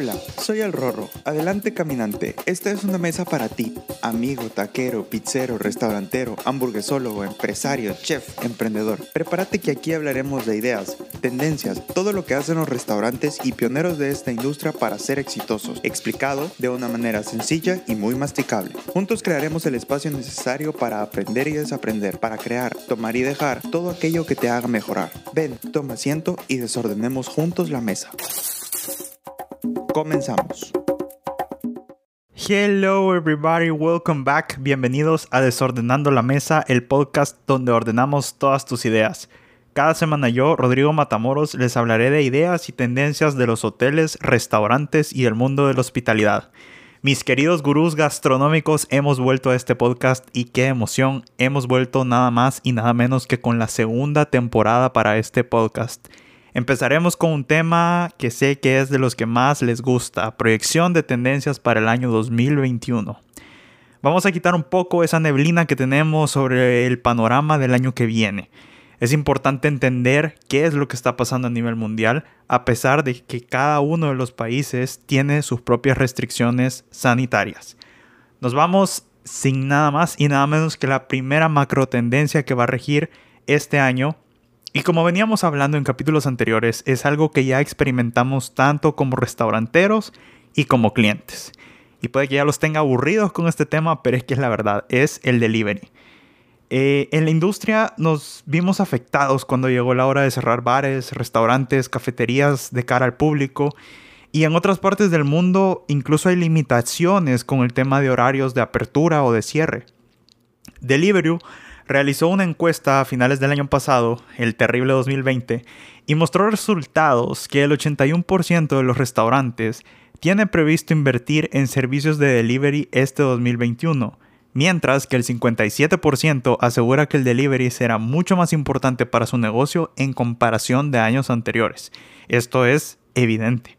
Hola, soy el Rorro. Adelante caminante. Esta es una mesa para ti, amigo, taquero, pizzero, restaurantero, hamburguesólogo, empresario, chef, emprendedor. Prepárate que aquí hablaremos de ideas, tendencias, todo lo que hacen los restaurantes y pioneros de esta industria para ser exitosos, explicado de una manera sencilla y muy masticable. Juntos crearemos el espacio necesario para aprender y desaprender, para crear, tomar y dejar todo aquello que te haga mejorar. Ven, toma asiento y desordenemos juntos la mesa. Comenzamos. Hello everybody, welcome back. Bienvenidos a Desordenando la Mesa, el podcast donde ordenamos todas tus ideas. Cada semana yo, Rodrigo Matamoros, les hablaré de ideas y tendencias de los hoteles, restaurantes y el mundo de la hospitalidad. Mis queridos gurús gastronómicos, hemos vuelto a este podcast y qué emoción, hemos vuelto nada más y nada menos que con la segunda temporada para este podcast. Empezaremos con un tema que sé que es de los que más les gusta, proyección de tendencias para el año 2021. Vamos a quitar un poco esa neblina que tenemos sobre el panorama del año que viene. Es importante entender qué es lo que está pasando a nivel mundial, a pesar de que cada uno de los países tiene sus propias restricciones sanitarias. Nos vamos sin nada más y nada menos que la primera macro tendencia que va a regir este año y como veníamos hablando en capítulos anteriores, es algo que ya experimentamos tanto como restauranteros y como clientes. Y puede que ya los tenga aburridos con este tema, pero es que es la verdad, es el delivery. Eh, en la industria nos vimos afectados cuando llegó la hora de cerrar bares, restaurantes, cafeterías de cara al público. Y en otras partes del mundo incluso hay limitaciones con el tema de horarios de apertura o de cierre. Deliveroo realizó una encuesta a finales del año pasado, el terrible 2020, y mostró resultados que el 81% de los restaurantes tiene previsto invertir en servicios de delivery este 2021, mientras que el 57% asegura que el delivery será mucho más importante para su negocio en comparación de años anteriores. Esto es evidente.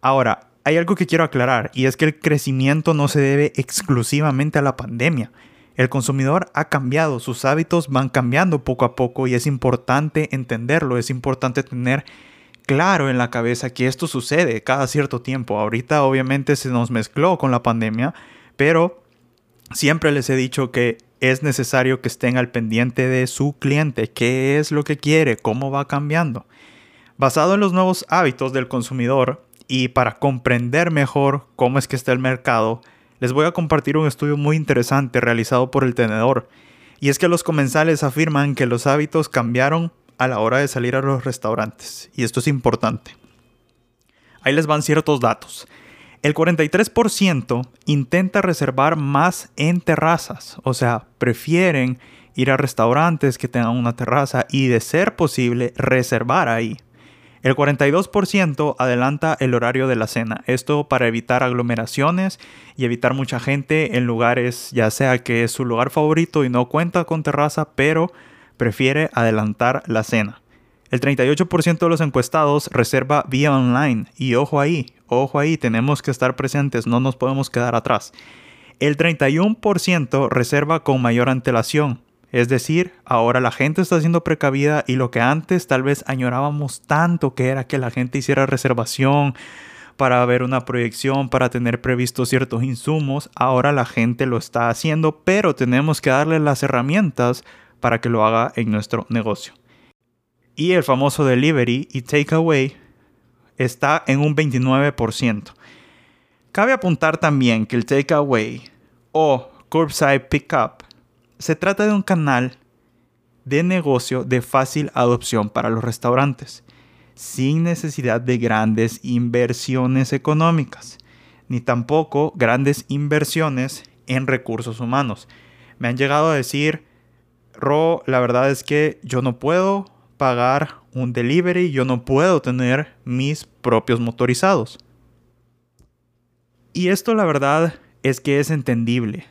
Ahora, hay algo que quiero aclarar, y es que el crecimiento no se debe exclusivamente a la pandemia. El consumidor ha cambiado, sus hábitos van cambiando poco a poco y es importante entenderlo, es importante tener claro en la cabeza que esto sucede cada cierto tiempo. Ahorita obviamente se nos mezcló con la pandemia, pero siempre les he dicho que es necesario que estén al pendiente de su cliente, qué es lo que quiere, cómo va cambiando. Basado en los nuevos hábitos del consumidor y para comprender mejor cómo es que está el mercado, les voy a compartir un estudio muy interesante realizado por el tenedor. Y es que los comensales afirman que los hábitos cambiaron a la hora de salir a los restaurantes. Y esto es importante. Ahí les van ciertos datos. El 43% intenta reservar más en terrazas, o sea, prefieren ir a restaurantes que tengan una terraza y de ser posible reservar ahí. El 42% adelanta el horario de la cena, esto para evitar aglomeraciones y evitar mucha gente en lugares, ya sea que es su lugar favorito y no cuenta con terraza, pero prefiere adelantar la cena. El 38% de los encuestados reserva vía online y ojo ahí, ojo ahí, tenemos que estar presentes, no nos podemos quedar atrás. El 31% reserva con mayor antelación, es decir, ahora la gente está siendo precavida y lo que antes tal vez añorábamos tanto que era que la gente hiciera reservación para ver una proyección, para tener previstos ciertos insumos, ahora la gente lo está haciendo, pero tenemos que darle las herramientas para que lo haga en nuestro negocio. Y el famoso delivery y takeaway está en un 29%. Cabe apuntar también que el takeaway o curbside pickup se trata de un canal de negocio de fácil adopción para los restaurantes, sin necesidad de grandes inversiones económicas, ni tampoco grandes inversiones en recursos humanos. Me han llegado a decir, Ro, la verdad es que yo no puedo pagar un delivery, yo no puedo tener mis propios motorizados. Y esto la verdad es que es entendible.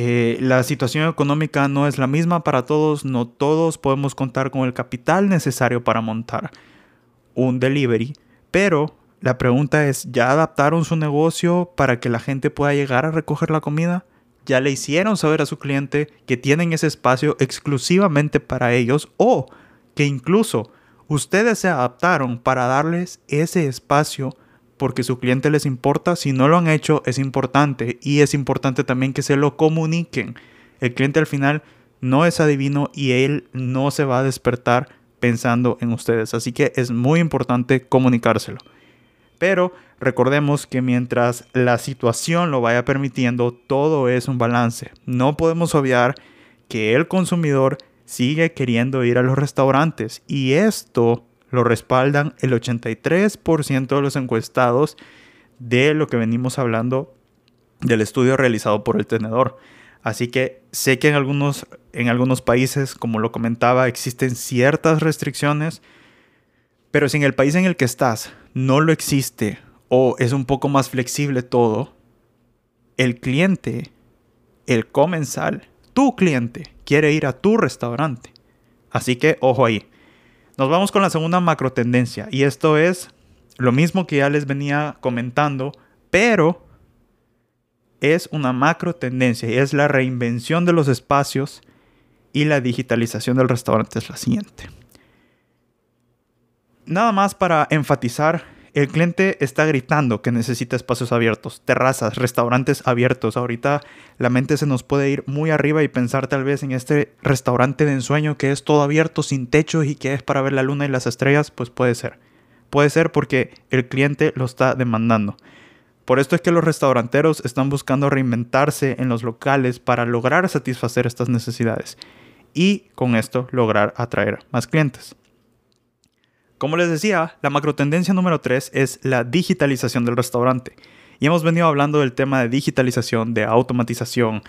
Eh, la situación económica no es la misma para todos, no todos podemos contar con el capital necesario para montar un delivery, pero la pregunta es, ¿ya adaptaron su negocio para que la gente pueda llegar a recoger la comida? ¿Ya le hicieron saber a su cliente que tienen ese espacio exclusivamente para ellos o que incluso ustedes se adaptaron para darles ese espacio porque su cliente les importa. Si no lo han hecho, es importante. Y es importante también que se lo comuniquen. El cliente al final no es adivino y él no se va a despertar pensando en ustedes. Así que es muy importante comunicárselo. Pero recordemos que mientras la situación lo vaya permitiendo, todo es un balance. No podemos obviar que el consumidor sigue queriendo ir a los restaurantes y esto lo respaldan el 83% de los encuestados de lo que venimos hablando del estudio realizado por el tenedor. Así que sé que en algunos, en algunos países, como lo comentaba, existen ciertas restricciones, pero si en el país en el que estás no lo existe o es un poco más flexible todo, el cliente, el comensal, tu cliente, quiere ir a tu restaurante. Así que ojo ahí. Nos vamos con la segunda macro tendencia y esto es lo mismo que ya les venía comentando, pero es una macro tendencia y es la reinvención de los espacios y la digitalización del restaurante es la siguiente. Nada más para enfatizar, el cliente está gritando que necesita espacios abiertos, terrazas, restaurantes abiertos. Ahorita la mente se nos puede ir muy arriba y pensar tal vez en este restaurante de ensueño que es todo abierto, sin techo y que es para ver la luna y las estrellas, pues puede ser. Puede ser porque el cliente lo está demandando. Por esto es que los restauranteros están buscando reinventarse en los locales para lograr satisfacer estas necesidades y con esto lograr atraer más clientes. Como les decía, la macro tendencia número 3 es la digitalización del restaurante. Y hemos venido hablando del tema de digitalización, de automatización,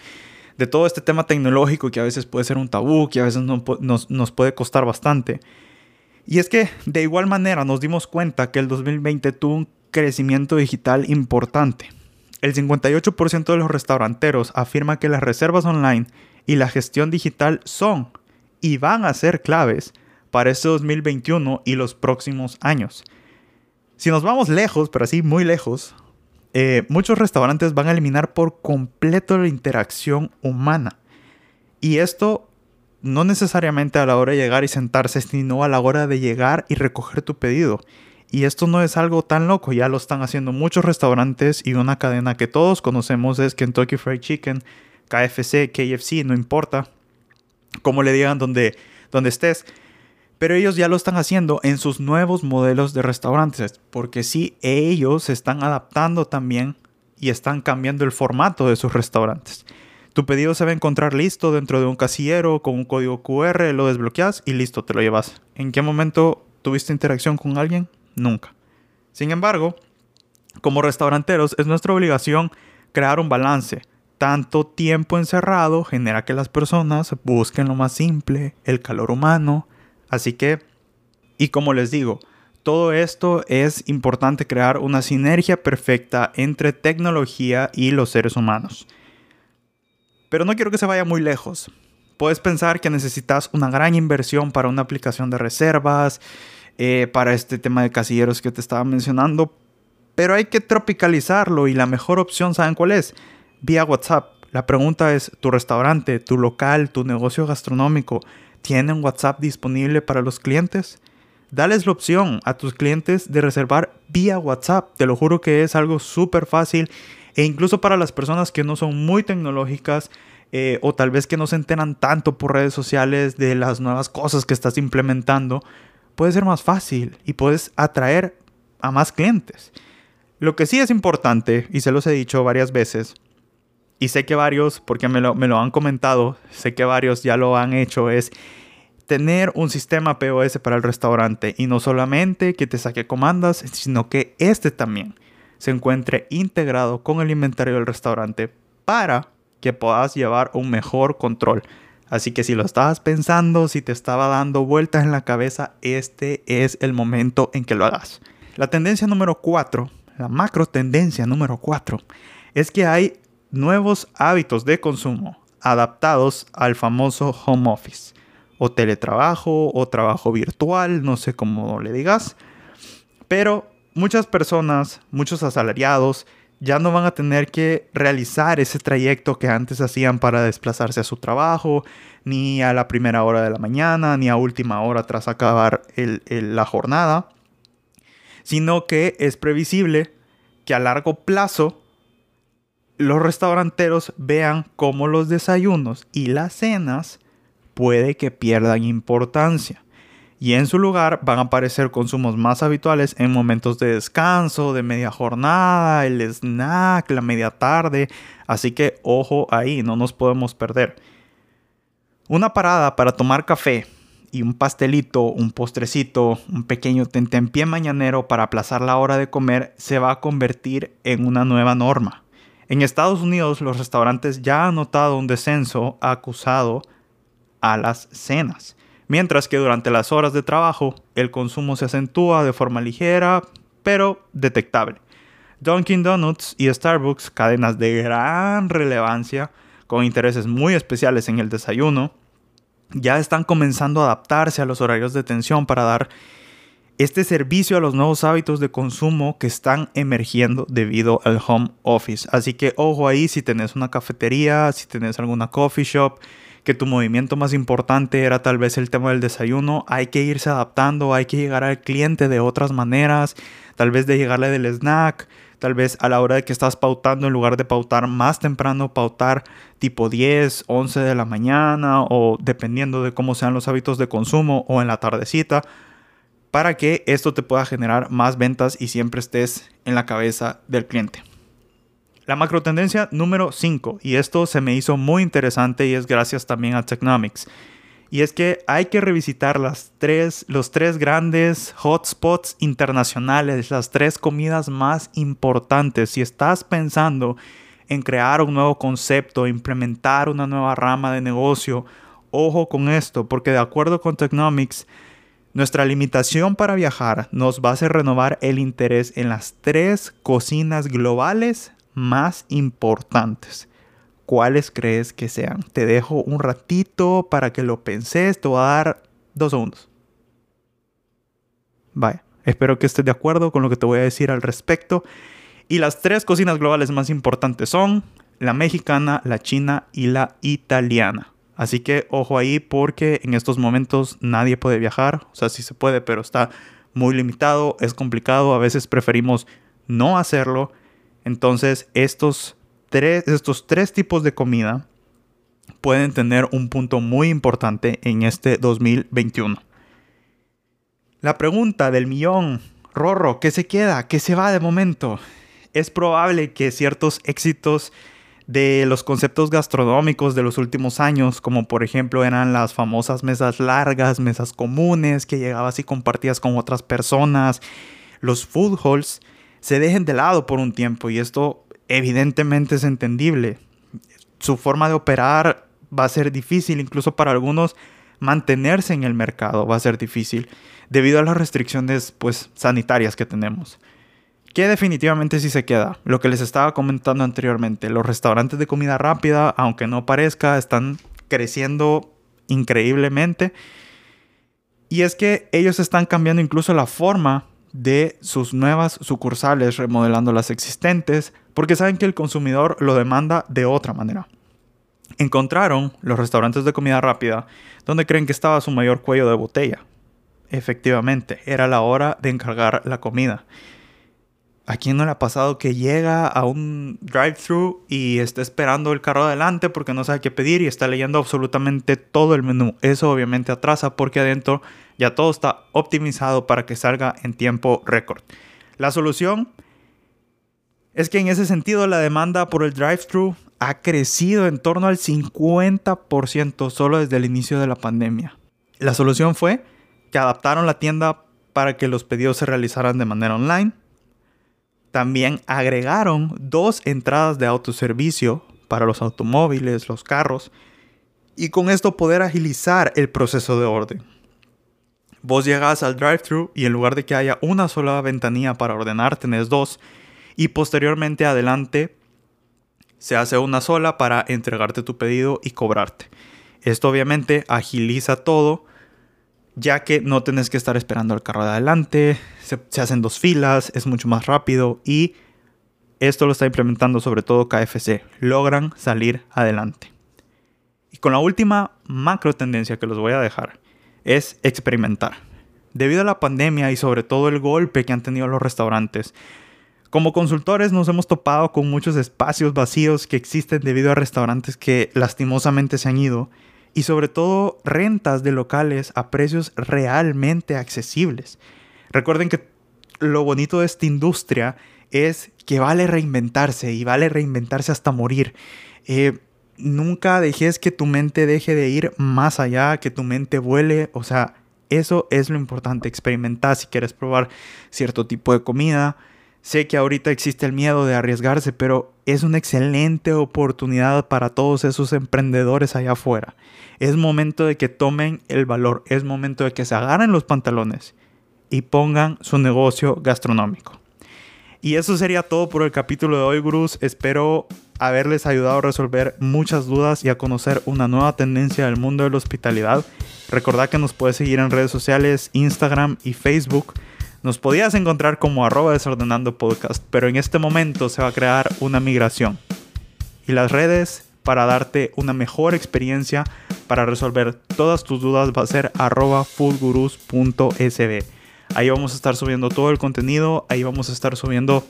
de todo este tema tecnológico que a veces puede ser un tabú, que a veces nos, nos puede costar bastante. Y es que de igual manera nos dimos cuenta que el 2020 tuvo un crecimiento digital importante. El 58% de los restauranteros afirma que las reservas online y la gestión digital son y van a ser claves para este 2021 y los próximos años. Si nos vamos lejos, pero así muy lejos, eh, muchos restaurantes van a eliminar por completo la interacción humana. Y esto no necesariamente a la hora de llegar y sentarse, sino a la hora de llegar y recoger tu pedido. Y esto no es algo tan loco, ya lo están haciendo muchos restaurantes y una cadena que todos conocemos es Kentucky Fried Chicken, KFC, KFC, no importa cómo le digan donde, donde estés. Pero ellos ya lo están haciendo en sus nuevos modelos de restaurantes, porque sí, ellos se están adaptando también y están cambiando el formato de sus restaurantes. Tu pedido se va a encontrar listo dentro de un casillero con un código QR, lo desbloqueas y listo, te lo llevas. ¿En qué momento tuviste interacción con alguien? nunca. Sin embargo, como restauranteros es nuestra obligación crear un balance. Tanto tiempo encerrado genera que las personas busquen lo más simple, el calor humano. Así que, y como les digo, todo esto es importante crear una sinergia perfecta entre tecnología y los seres humanos. Pero no quiero que se vaya muy lejos. Puedes pensar que necesitas una gran inversión para una aplicación de reservas, eh, para este tema de casilleros que te estaba mencionando. Pero hay que tropicalizarlo y la mejor opción, ¿saben cuál es? Vía WhatsApp. La pregunta es, ¿tu restaurante, tu local, tu negocio gastronómico tienen WhatsApp disponible para los clientes? Dales la opción a tus clientes de reservar vía WhatsApp. Te lo juro que es algo súper fácil e incluso para las personas que no son muy tecnológicas eh, o tal vez que no se enteran tanto por redes sociales de las nuevas cosas que estás implementando, puede ser más fácil y puedes atraer a más clientes. Lo que sí es importante, y se los he dicho varias veces, y sé que varios, porque me lo, me lo han comentado, sé que varios ya lo han hecho, es tener un sistema POS para el restaurante y no solamente que te saque comandas, sino que este también se encuentre integrado con el inventario del restaurante para que puedas llevar un mejor control Así que si lo estabas pensando, si te estaba dando vueltas en la cabeza, este es el momento en que lo hagas. La tendencia número 4, la macro tendencia número 4, es que hay nuevos hábitos de consumo adaptados al famoso home office o teletrabajo o trabajo virtual, no sé cómo le digas. Pero muchas personas, muchos asalariados, ya no van a tener que realizar ese trayecto que antes hacían para desplazarse a su trabajo, ni a la primera hora de la mañana, ni a última hora tras acabar la jornada, sino que es previsible que a largo plazo los restauranteros vean cómo los desayunos y las cenas puede que pierdan importancia. Y en su lugar van a aparecer consumos más habituales en momentos de descanso, de media jornada, el snack, la media tarde. Así que ojo ahí, no nos podemos perder. Una parada para tomar café y un pastelito, un postrecito, un pequeño tentempié mañanero para aplazar la hora de comer se va a convertir en una nueva norma. En Estados Unidos los restaurantes ya han notado un descenso acusado a las cenas, mientras que durante las horas de trabajo el consumo se acentúa de forma ligera pero detectable. Dunkin' Donuts y Starbucks, cadenas de gran relevancia, con intereses muy especiales en el desayuno, ya están comenzando a adaptarse a los horarios de tensión para dar este servicio a los nuevos hábitos de consumo que están emergiendo debido al home office. Así que ojo ahí si tenés una cafetería, si tenés alguna coffee shop, que tu movimiento más importante era tal vez el tema del desayuno, hay que irse adaptando, hay que llegar al cliente de otras maneras, tal vez de llegarle del snack, Tal vez a la hora de que estás pautando, en lugar de pautar más temprano, pautar tipo 10, 11 de la mañana o dependiendo de cómo sean los hábitos de consumo o en la tardecita, para que esto te pueda generar más ventas y siempre estés en la cabeza del cliente. La macro tendencia número 5, y esto se me hizo muy interesante y es gracias también a Technomics y es que hay que revisitar las tres, los tres grandes hotspots internacionales, las tres comidas más importantes. Si estás pensando en crear un nuevo concepto, implementar una nueva rama de negocio, ojo con esto, porque de acuerdo con Technomics, nuestra limitación para viajar nos va a hacer renovar el interés en las tres cocinas globales más importantes. ¿cuáles crees que sean? Te dejo un ratito para que lo penses, te voy a dar dos segundos. Vaya, espero que estés de acuerdo con lo que te voy a decir al respecto. Y las tres cocinas globales más importantes son la mexicana, la china y la italiana. Así que ojo ahí porque en estos momentos nadie puede viajar. O sea, sí se puede, pero está muy limitado, es complicado. A veces preferimos no hacerlo. Entonces estos estos tres tipos de comida pueden tener un punto muy importante en este 2021. La pregunta del millón, Rorro, ¿qué se queda? ¿Qué se va de momento? Es probable que ciertos éxitos de los conceptos gastronómicos de los últimos años, como por ejemplo eran las famosas mesas largas, mesas comunes que llegabas y compartías con otras personas, los food halls, se dejen de lado por un tiempo y esto evidentemente es entendible. Su forma de operar va a ser difícil, incluso para algunos mantenerse en el mercado va a ser difícil debido a las restricciones pues sanitarias que tenemos. Que definitivamente sí se queda. Lo que les estaba comentando anteriormente, los restaurantes de comida rápida, aunque no parezca, están creciendo increíblemente. Y es que ellos están cambiando incluso la forma de sus nuevas sucursales, remodelando las existentes, porque saben que el consumidor lo demanda de otra manera. Encontraron los restaurantes de comida rápida donde creen que estaba su mayor cuello de botella. Efectivamente, era la hora de encargar la comida. ¿A quién no le ha pasado que llega a un drive-thru y está esperando el carro adelante porque no sabe qué pedir y está leyendo absolutamente todo el menú? Eso obviamente atrasa porque adentro ya todo está optimizado para que salga en tiempo récord. La solución es que en ese sentido la demanda por el drive-thru ha crecido en torno al 50% solo desde el inicio de la pandemia. La solución fue que adaptaron la tienda para que los pedidos se realizaran de manera online también agregaron dos entradas de autoservicio para los automóviles, los carros, y con esto poder agilizar el proceso de orden. Vos llegas al drive-thru y en lugar de que haya una sola ventanilla para ordenar, tenés dos, y posteriormente adelante se hace una sola para entregarte tu pedido y cobrarte. Esto obviamente agiliza todo ya que no tenés que estar esperando al carro de adelante, se, hacen dos filas, es mucho más rápido y esto lo está implementando sobre todo KFC, logran salir adelante. Y con la última macro tendencia que los voy a dejar es experimentar. Debido a la pandemia y sobre todo el golpe que han tenido los restaurantes, Como consultores nos hemos topado con muchos espacios vacíos que existen debido a restaurantes que lastimosamente se han ido y sobre todo rentas de locales a precios realmente accesibles. Recuerden que lo bonito de esta industria es que vale reinventarse y vale reinventarse hasta morir. Eh, nunca dejes que tu mente deje de ir más allá, que tu mente vuele, o sea, eso es lo importante, experimentar si quieres probar cierto tipo de comida. Sé que ahorita existe el miedo de arriesgarse, pero es una excelente oportunidad para todos esos emprendedores allá afuera. Es momento de que tomen el valor, es momento de que se agarren los pantalones y pongan su negocio gastronómico. Y eso sería todo por el capítulo de hoy, gurús. Espero haberles ayudado a resolver muchas dudas y a conocer una nueva tendencia del mundo de la hospitalidad. Recordad que nos puedes seguir en redes sociales, Instagram y Facebook. Nos podías encontrar como arroba desordenando podcast, pero en este momento se va a crear una migración. Y las redes para darte una mejor experiencia para resolver todas tus dudas va a ser arroba foodgurus.sb. Ahí vamos a estar subiendo todo el contenido, ahí vamos a estar subiendo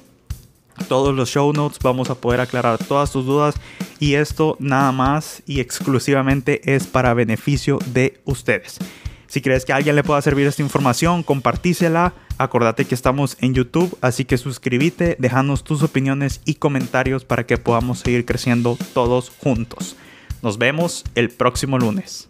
todos los show notes, vamos a poder aclarar todas tus dudas y esto nada más y exclusivamente es para beneficio de ustedes. Si crees que a alguien le pueda servir esta información, compartísela. Acordate que estamos en YouTube, así que suscríbete, déjanos tus opiniones y comentarios para que podamos seguir creciendo todos juntos. Nos vemos el próximo lunes.